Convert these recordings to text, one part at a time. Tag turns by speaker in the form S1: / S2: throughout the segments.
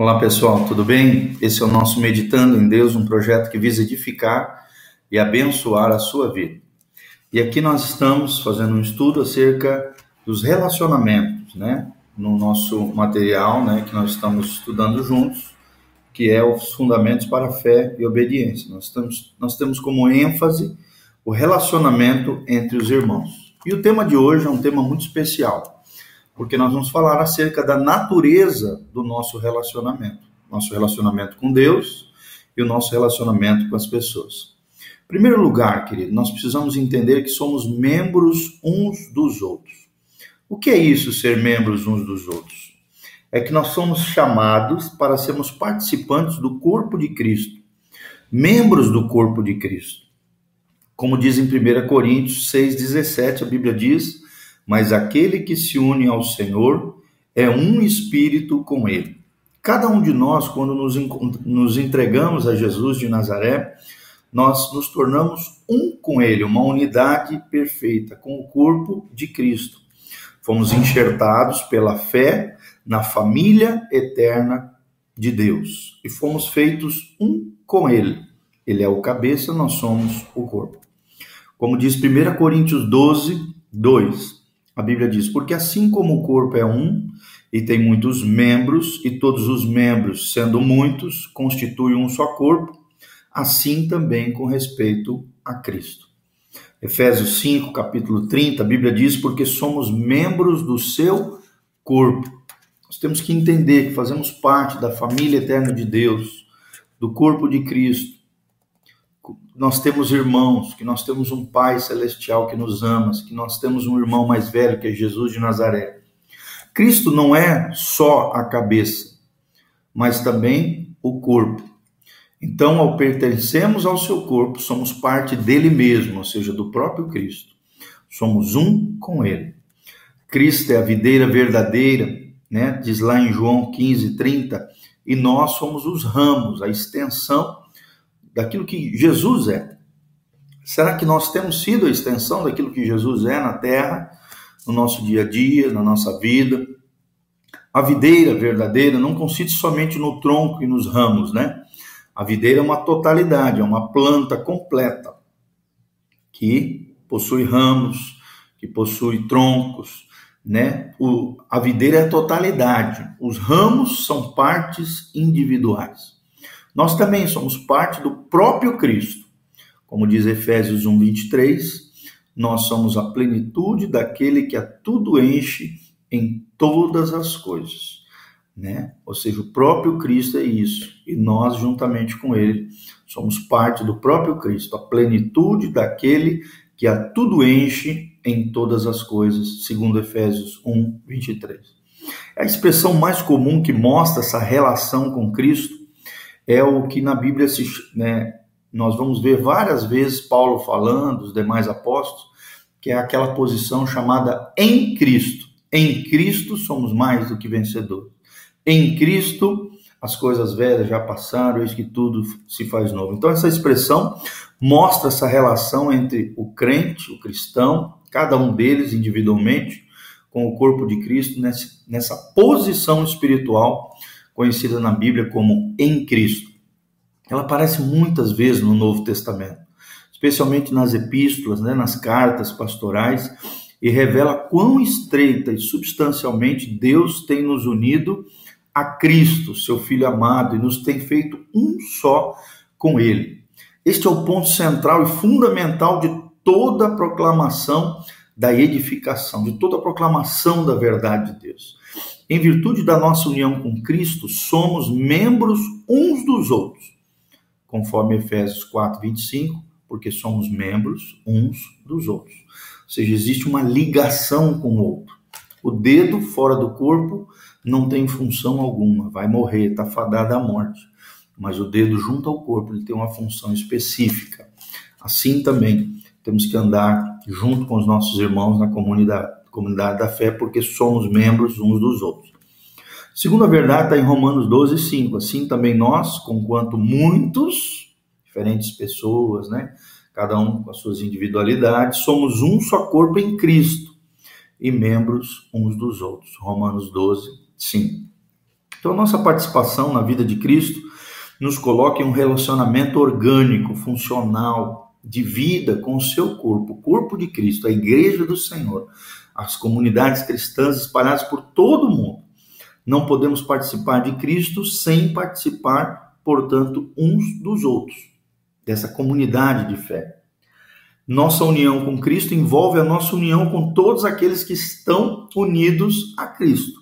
S1: Olá pessoal, tudo bem? Esse é o nosso Meditando em Deus, um projeto que visa edificar e abençoar a sua vida. E aqui nós estamos fazendo um estudo acerca dos relacionamentos, né? No nosso material, né, que nós estamos estudando juntos, que é os fundamentos para fé e obediência. Nós, estamos, nós temos como ênfase o relacionamento entre os irmãos. E o tema de hoje é um tema muito especial porque nós vamos falar acerca da natureza do nosso relacionamento, nosso relacionamento com Deus e o nosso relacionamento com as pessoas. Em primeiro lugar, querido, nós precisamos entender que somos membros uns dos outros. O que é isso, ser membros uns dos outros? É que nós somos chamados para sermos participantes do corpo de Cristo, membros do corpo de Cristo. Como diz em 1 Coríntios 6,17, a Bíblia diz mas aquele que se une ao Senhor é um espírito com ele. Cada um de nós, quando nos, nos entregamos a Jesus de Nazaré, nós nos tornamos um com ele, uma unidade perfeita, com o corpo de Cristo. Fomos enxertados pela fé na família eterna de Deus e fomos feitos um com ele. Ele é o cabeça, nós somos o corpo. Como diz 1 Coríntios 12, 2: a Bíblia diz: Porque assim como o corpo é um e tem muitos membros, e todos os membros, sendo muitos, constituem um só corpo, assim também com respeito a Cristo. Efésios 5, capítulo 30, a Bíblia diz: Porque somos membros do seu corpo. Nós temos que entender que fazemos parte da família eterna de Deus, do corpo de Cristo nós temos irmãos, que nós temos um Pai celestial que nos ama, que nós temos um irmão mais velho que é Jesus de Nazaré. Cristo não é só a cabeça, mas também o corpo. Então, ao pertencermos ao seu corpo, somos parte dele mesmo, ou seja, do próprio Cristo. Somos um com ele. Cristo é a videira verdadeira, né? Diz lá em João 15, 30, e nós somos os ramos, a extensão daquilo que Jesus é. Será que nós temos sido a extensão daquilo que Jesus é na terra, no nosso dia a dia, na nossa vida? A videira verdadeira não consiste somente no tronco e nos ramos, né? A videira é uma totalidade, é uma planta completa que possui ramos, que possui troncos, né? O, a videira é a totalidade. Os ramos são partes individuais. Nós também somos parte do próprio Cristo. Como diz Efésios 1, 23, nós somos a plenitude daquele que a tudo enche em todas as coisas. Né? Ou seja, o próprio Cristo é isso, e nós, juntamente com ele, somos parte do próprio Cristo, a plenitude daquele que a tudo enche em todas as coisas, segundo Efésios 1, 23. É a expressão mais comum que mostra essa relação com Cristo é o que na Bíblia se, né, nós vamos ver várias vezes Paulo falando, os demais apóstolos, que é aquela posição chamada em Cristo. Em Cristo somos mais do que vencedores. Em Cristo as coisas velhas já passaram, eis que tudo se faz novo. Então essa expressão mostra essa relação entre o crente, o cristão, cada um deles individualmente, com o corpo de Cristo nessa, nessa posição espiritual conhecida na Bíblia como em Cristo. Ela aparece muitas vezes no Novo Testamento, especialmente nas epístolas, né, nas cartas pastorais, e revela quão estreita e substancialmente Deus tem nos unido a Cristo, seu Filho amado, e nos tem feito um só com Ele. Este é o ponto central e fundamental de toda a proclamação da edificação, de toda a proclamação da verdade de Deus. Em virtude da nossa união com Cristo, somos membros uns dos outros, conforme Efésios 4, 25, porque somos membros uns dos outros. Ou seja, existe uma ligação com o outro. O dedo fora do corpo não tem função alguma, vai morrer, está fadado à morte. Mas o dedo junto ao corpo ele tem uma função específica. Assim também temos que andar junto com os nossos irmãos na comunidade comunidade da fé, porque somos membros uns dos outros. Segunda verdade está em Romanos 12, 5. Assim também nós, conquanto muitos, diferentes pessoas, né? Cada um com as suas individualidades, somos um só corpo em Cristo e membros uns dos outros. Romanos 12, 5. Então, nossa participação na vida de Cristo nos coloca em um relacionamento orgânico, funcional, de vida com o seu corpo, o corpo de Cristo, a igreja do Senhor, as comunidades cristãs espalhadas por todo o mundo. Não podemos participar de Cristo sem participar, portanto, uns dos outros, dessa comunidade de fé. Nossa união com Cristo envolve a nossa união com todos aqueles que estão unidos a Cristo.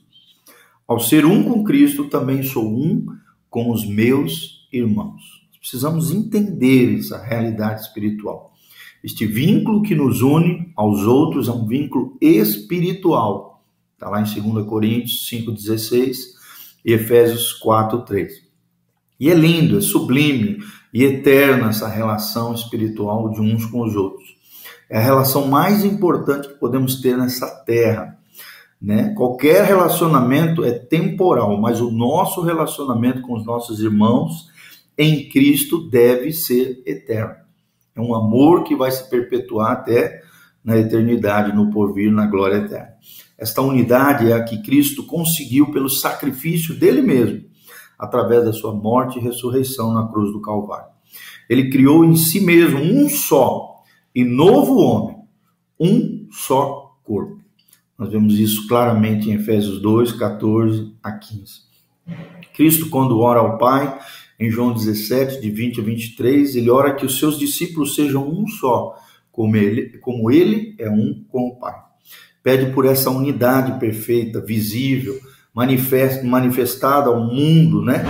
S1: Ao ser um com Cristo, também sou um com os meus irmãos. Precisamos entender essa realidade espiritual. Este vínculo que nos une aos outros é um vínculo espiritual. Está lá em 2 Coríntios 5,16 e Efésios 4,3. E é lindo, é sublime e eterna essa relação espiritual de uns com os outros. É a relação mais importante que podemos ter nessa terra. Né? Qualquer relacionamento é temporal, mas o nosso relacionamento com os nossos irmãos em Cristo deve ser eterno. É um amor que vai se perpetuar até na eternidade, no porvir, na glória eterna. Esta unidade é a que Cristo conseguiu pelo sacrifício dele mesmo, através da sua morte e ressurreição na cruz do Calvário. Ele criou em si mesmo um só e novo homem, um só corpo. Nós vemos isso claramente em Efésios 2, 14 a 15. Cristo, quando ora ao Pai, em João 17, de 20 a 23, ele ora que os seus discípulos sejam um só, como ele, como ele é um com o Pai. Pede por essa unidade perfeita, visível, manifestada ao mundo, né?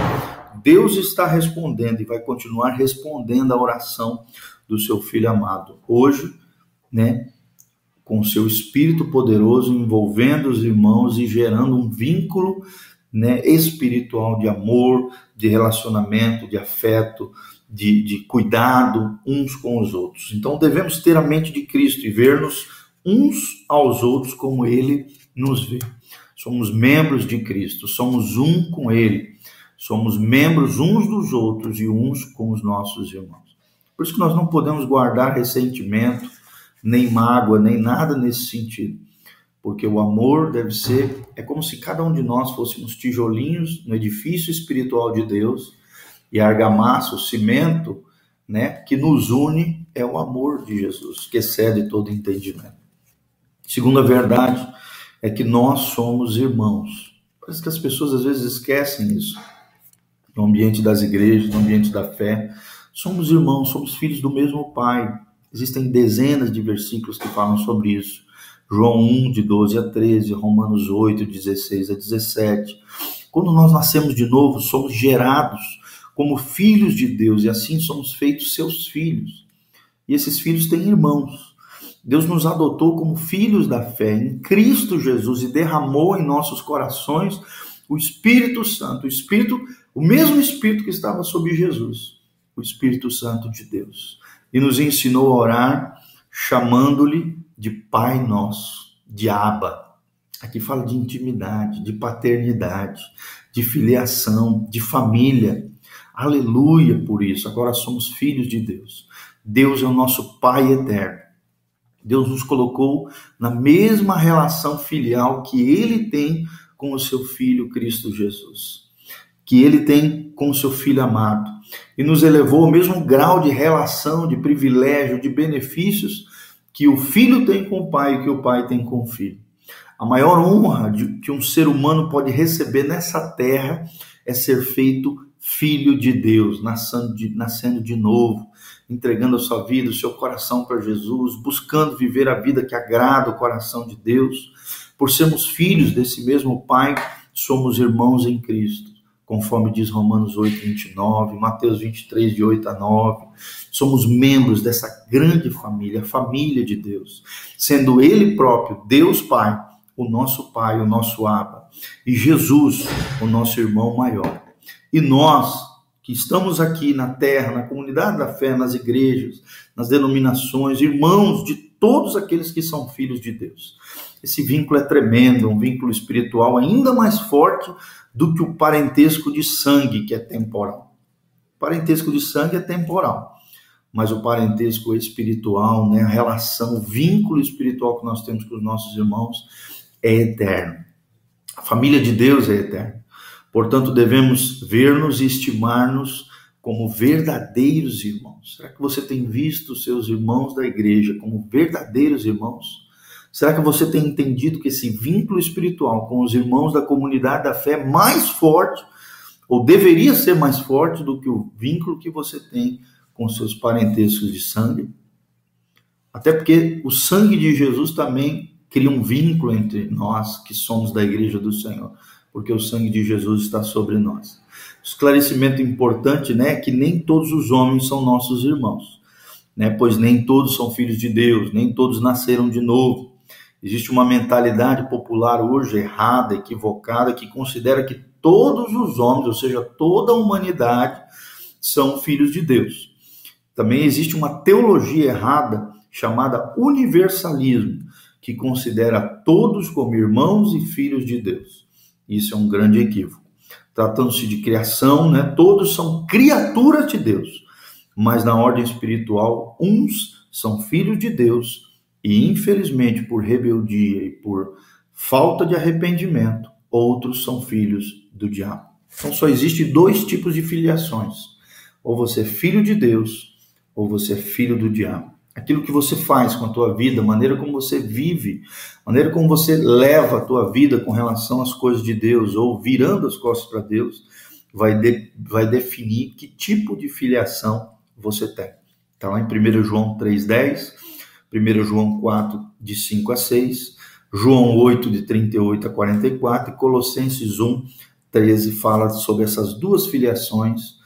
S1: Deus está respondendo e vai continuar respondendo à oração do seu filho amado. Hoje, né, com seu espírito poderoso envolvendo os irmãos e gerando um vínculo né, espiritual de amor, de relacionamento, de afeto, de, de cuidado uns com os outros. Então devemos ter a mente de Cristo e ver-nos uns aos outros como Ele nos vê. Somos membros de Cristo, somos um com Ele, somos membros uns dos outros e uns com os nossos irmãos. Por isso que nós não podemos guardar ressentimento, nem mágoa, nem nada nesse sentido porque o amor deve ser, é como se cada um de nós fôssemos tijolinhos no edifício espiritual de Deus e a argamassa, o cimento, né, que nos une é o amor de Jesus, que excede todo entendimento. Segunda verdade é que nós somos irmãos. Parece que as pessoas às vezes esquecem isso. No ambiente das igrejas, no ambiente da fé, somos irmãos, somos filhos do mesmo Pai. Existem dezenas de versículos que falam sobre isso. João 1, de 12 a 13, Romanos 8, 16 a 17. Quando nós nascemos de novo, somos gerados como filhos de Deus e assim somos feitos seus filhos. E esses filhos têm irmãos. Deus nos adotou como filhos da fé em Cristo Jesus e derramou em nossos corações o Espírito Santo, o Espírito, o mesmo Espírito que estava sobre Jesus, o Espírito Santo de Deus. E nos ensinou a orar chamando-lhe de Pai Nosso, de Abba. Aqui fala de intimidade, de paternidade, de filiação, de família. Aleluia por isso. Agora somos filhos de Deus. Deus é o nosso Pai eterno. Deus nos colocou na mesma relação filial que ele tem com o seu filho Cristo Jesus, que ele tem com o seu filho amado, e nos elevou ao mesmo grau de relação, de privilégio, de benefícios que o filho tem com o pai e que o pai tem com o filho. A maior honra de, que um ser humano pode receber nessa terra é ser feito filho de Deus, nascendo de, nascendo de novo, entregando a sua vida, o seu coração para Jesus, buscando viver a vida que agrada o coração de Deus. Por sermos filhos desse mesmo Pai, somos irmãos em Cristo conforme diz Romanos 8, 29, Mateus 23, de 8 a 9. Somos membros dessa grande família, a família de Deus, sendo Ele próprio, Deus Pai, o nosso Pai, o nosso Abba, e Jesus, o nosso irmão maior. E nós, que estamos aqui na terra, na comunidade da fé, nas igrejas, nas denominações, irmãos de todos aqueles que são filhos de Deus. Esse vínculo é tremendo, um vínculo espiritual ainda mais forte do que o parentesco de sangue, que é temporal. O parentesco de sangue é temporal, mas o parentesco espiritual, né, a relação, o vínculo espiritual que nós temos com os nossos irmãos é eterno. A família de Deus é eterna. Portanto, devemos ver-nos e estimar-nos como verdadeiros irmãos. Será que você tem visto seus irmãos da igreja como verdadeiros irmãos? Será que você tem entendido que esse vínculo espiritual com os irmãos da comunidade da fé é mais forte, ou deveria ser mais forte do que o vínculo que você tem com seus parentescos de sangue? Até porque o sangue de Jesus também cria um vínculo entre nós que somos da igreja do Senhor, porque o sangue de Jesus está sobre nós. Esclarecimento importante, né, que nem todos os homens são nossos irmãos, né? Pois nem todos são filhos de Deus, nem todos nasceram de novo. Existe uma mentalidade popular hoje errada, equivocada, que considera que todos os homens, ou seja, toda a humanidade, são filhos de Deus. Também existe uma teologia errada chamada universalismo, que considera todos como irmãos e filhos de Deus. Isso é um grande equívoco. Tratando-se de criação, né, todos são criaturas de Deus, mas na ordem espiritual, uns são filhos de Deus e, infelizmente, por rebeldia e por falta de arrependimento, outros são filhos do diabo. Então só existem dois tipos de filiações: ou você é filho de Deus, ou você é filho do diabo. Aquilo que você faz com a tua vida, a maneira como você vive, a maneira como você leva a tua vida com relação às coisas de Deus ou virando as costas para Deus, vai, de, vai definir que tipo de filiação você tem. Está lá em 1 João 3,10, 1 João 4, de 5 a 6, João 8, de 38 a 44 e Colossenses 1, 13 fala sobre essas duas filiações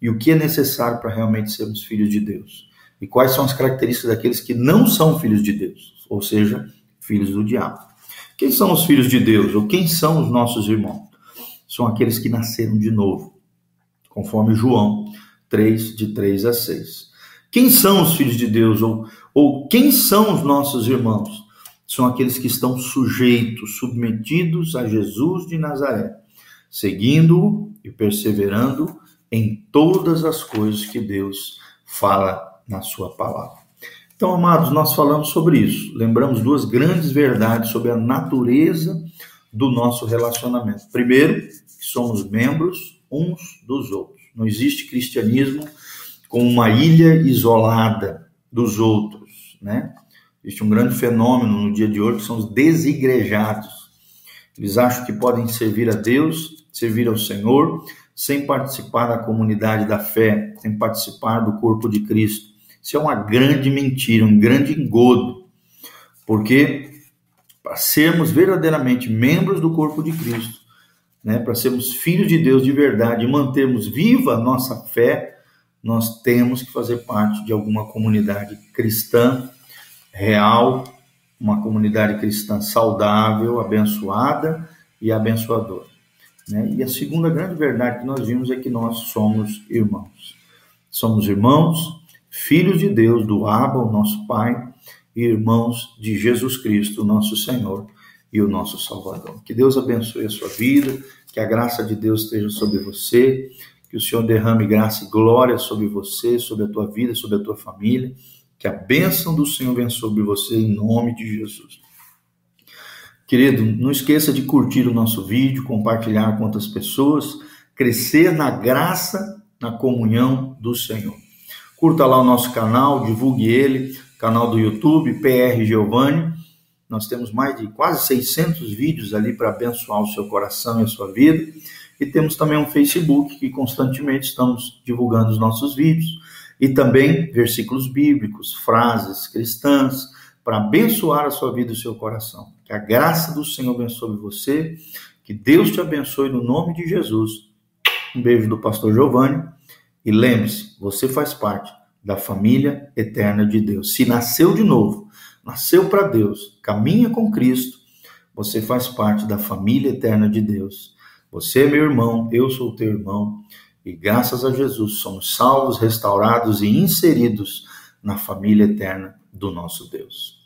S1: e o que é necessário para realmente sermos filhos de Deus. E quais são as características daqueles que não são filhos de Deus, ou seja, filhos do diabo. Quem são os filhos de Deus, ou quem são os nossos irmãos? São aqueles que nasceram de novo, conforme João 3, de 3 a 6. Quem são os filhos de Deus, ou, ou quem são os nossos irmãos? São aqueles que estão sujeitos, submetidos a Jesus de Nazaré, seguindo-o e perseverando em todas as coisas que Deus fala na sua palavra. Então, amados, nós falamos sobre isso. Lembramos duas grandes verdades sobre a natureza do nosso relacionamento. Primeiro, que somos membros uns dos outros. Não existe cristianismo como uma ilha isolada dos outros, né? Existe um grande fenômeno no dia de hoje que são os desigrejados. Eles acham que podem servir a Deus, servir ao Senhor, sem participar da comunidade da fé, sem participar do corpo de Cristo. Isso é uma grande mentira, um grande engodo, porque para sermos verdadeiramente membros do corpo de Cristo, né, para sermos filhos de Deus de verdade e mantermos viva a nossa fé, nós temos que fazer parte de alguma comunidade cristã real, uma comunidade cristã saudável, abençoada e abençoadora. Né? E a segunda grande verdade que nós vimos é que nós somos irmãos. Somos irmãos filhos de Deus, do Abba, o nosso Pai, e irmãos de Jesus Cristo, nosso Senhor e o nosso Salvador. Que Deus abençoe a sua vida, que a graça de Deus esteja sobre você, que o Senhor derrame graça e glória sobre você, sobre a tua vida, sobre a tua família, que a bênção do Senhor venha sobre você em nome de Jesus. Querido, não esqueça de curtir o nosso vídeo, compartilhar com outras pessoas, crescer na graça, na comunhão do Senhor. Curta lá o nosso canal, divulgue ele, canal do YouTube, PR Giovanni. Nós temos mais de quase 600 vídeos ali para abençoar o seu coração e a sua vida. E temos também um Facebook que constantemente estamos divulgando os nossos vídeos. E também versículos bíblicos, frases cristãs, para abençoar a sua vida e o seu coração. Que a graça do Senhor abençoe você. Que Deus te abençoe no nome de Jesus. Um beijo do pastor Giovanni e lembre-se, você faz parte da família eterna de Deus. Se nasceu de novo, nasceu para Deus, caminha com Cristo, você faz parte da família eterna de Deus. Você é meu irmão, eu sou teu irmão, e graças a Jesus somos salvos, restaurados e inseridos na família eterna do nosso Deus.